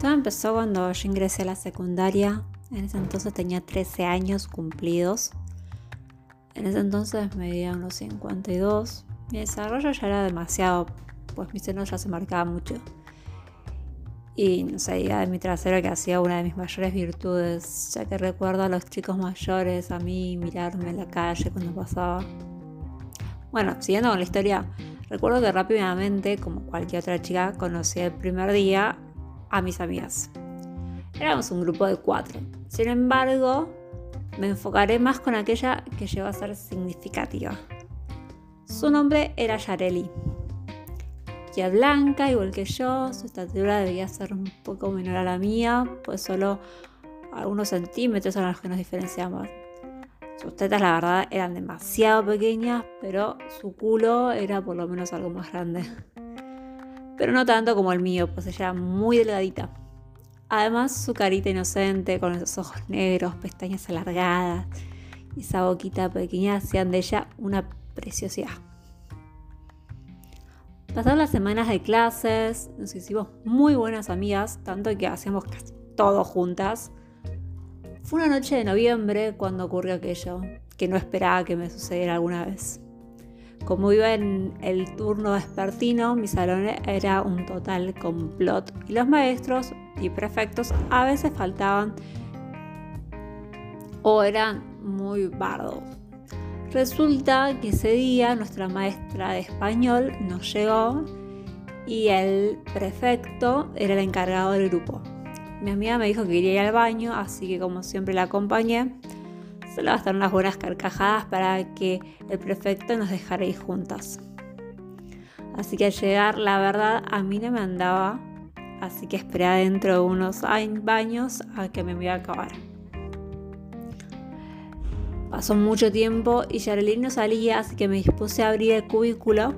Todo empezó cuando yo ingresé a la secundaria. En ese entonces tenía 13 años cumplidos. En ese entonces medía unos 52. Mi desarrollo ya era demasiado, pues mi seno ya se marcaba mucho. Y no sé, de mi trasero que hacía una de mis mayores virtudes, ya que recuerdo a los chicos mayores, a mí mirarme en la calle cuando pasaba. Bueno, siguiendo con la historia, recuerdo que rápidamente, como cualquier otra chica, conocí el primer día a mis amigas. Éramos un grupo de cuatro. Sin embargo, me enfocaré más con aquella que llegó a ser significativa. Su nombre era Yareli que blanca, igual que yo, su estatura debía ser un poco menor a la mía, pues solo algunos centímetros son los que nos diferenciamos. Sus tetas, la verdad, eran demasiado pequeñas, pero su culo era por lo menos algo más grande. Pero no tanto como el mío, pues ella era muy delgadita. Además, su carita inocente, con esos ojos negros, pestañas alargadas y esa boquita pequeña hacían de ella una preciosidad. Pasaron las semanas de clases, nos hicimos muy buenas amigas, tanto que hacíamos casi todo juntas. Fue una noche de noviembre cuando ocurrió aquello, que no esperaba que me sucediera alguna vez. Como iba en el turno vespertino, mi salón era un total complot y los maestros y prefectos a veces faltaban o eran muy bardos. Resulta que ese día nuestra maestra de español nos llegó y el prefecto era el encargado del grupo. Mi amiga me dijo que quería ir al baño, así que como siempre la acompañé. Solo bastaron unas buenas carcajadas para que el prefecto nos dejara ir juntas. Así que al llegar, la verdad, a mí no me andaba, así que esperé dentro de unos baños a que me iba a acabar. Pasó mucho tiempo y Yarelín no salía, así que me dispuse a abrir el cubículo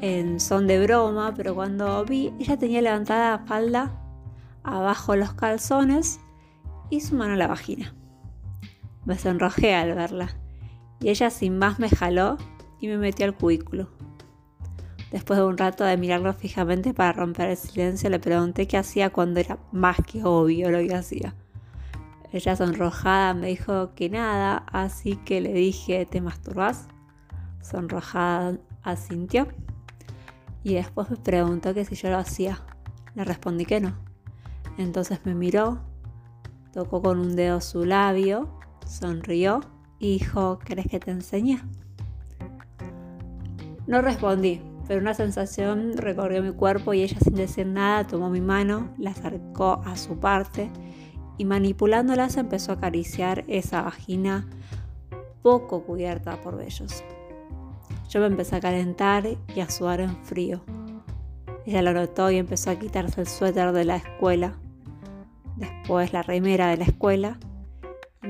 en son de broma, pero cuando vi, ella tenía levantada la falda, abajo los calzones y su mano a la vagina. Me sonrojé al verla y ella sin más me jaló y me metió al cubículo. Después de un rato de mirarlo fijamente para romper el silencio, le pregunté qué hacía cuando era más que obvio lo que hacía. Ella sonrojada me dijo que nada, así que le dije, ¿te masturbas? Sonrojada asintió. Y después me preguntó que si yo lo hacía. Le respondí que no. Entonces me miró, tocó con un dedo su labio, sonrió y dijo, ¿querés que te enseñe? No respondí, pero una sensación recorrió mi cuerpo y ella sin decir nada tomó mi mano, la acercó a su parte y manipulándolas empezó a acariciar esa vagina poco cubierta por vellos. Yo me empecé a calentar y a sudar en frío. Ella lo notó y empezó a quitarse el suéter de la escuela, después la remera de la escuela,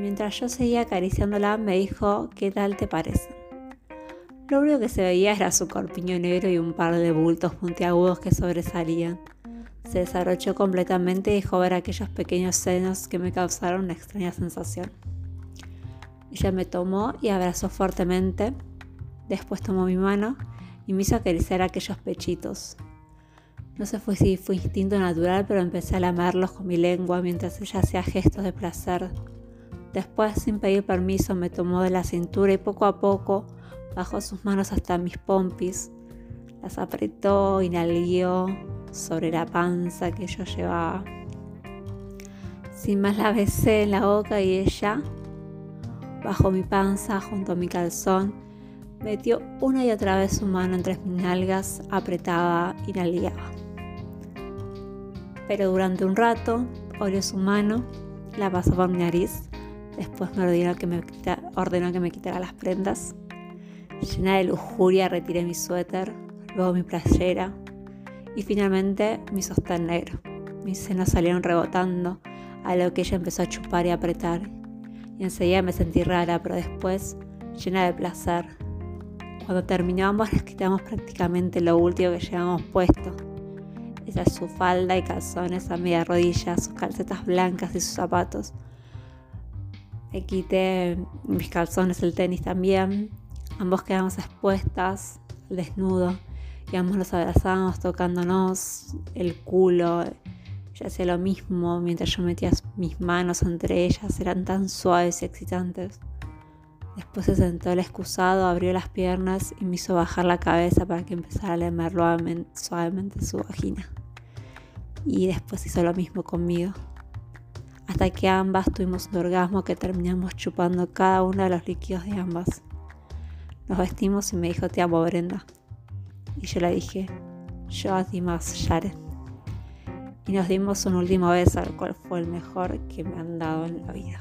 mientras yo seguía acariciándola me dijo, ¿qué tal te parece? Lo único que se veía era su corpiño negro y un par de bultos puntiagudos que sobresalían. Se desarrolló completamente y dejó ver aquellos pequeños senos que me causaron una extraña sensación. Ella me tomó y abrazó fuertemente, después tomó mi mano y me hizo acariciar aquellos pechitos. No sé si fue instinto natural, pero empecé a lamerlos con mi lengua mientras ella hacía gestos de placer. Después, sin pedir permiso, me tomó de la cintura y poco a poco bajó sus manos hasta mis pompis, las apretó, inhaló sobre la panza que yo llevaba. Sin más la besé en la boca y ella, bajo mi panza junto a mi calzón, metió una y otra vez su mano entre mis nalgas, apretaba y. Pero durante un rato, olió su mano, la pasó por mi nariz, después me ordenó que me, ordenó que me quitara las prendas. Llena de lujuria retiré mi suéter, luego mi playera, y finalmente mi sostén negro. Mis senos salieron rebotando, a lo que ella empezó a chupar y apretar. Y enseguida me sentí rara, pero después llena de placer. Cuando terminamos nos quitamos prácticamente lo último que llevamos puesto. Esa es su falda y calzones a media rodilla, sus calcetas blancas y sus zapatos. Quité mis calzones, el tenis también. Ambos quedamos expuestas, al desnudo y ambos nos abrazamos tocándonos el culo. Ella hacía lo mismo mientras yo metía mis manos entre ellas, eran tan suaves y excitantes. Después se sentó el excusado, abrió las piernas y me hizo bajar la cabeza para que empezara a lamer suavemente su vagina. Y después hizo lo mismo conmigo. Hasta que ambas tuvimos un orgasmo que terminamos chupando cada uno de los líquidos de ambas. Nos vestimos y me dijo, te amo, Brenda. Y yo le dije, yo a ti más, Sharon. Y nos dimos un último beso, el cual fue el mejor que me han dado en la vida.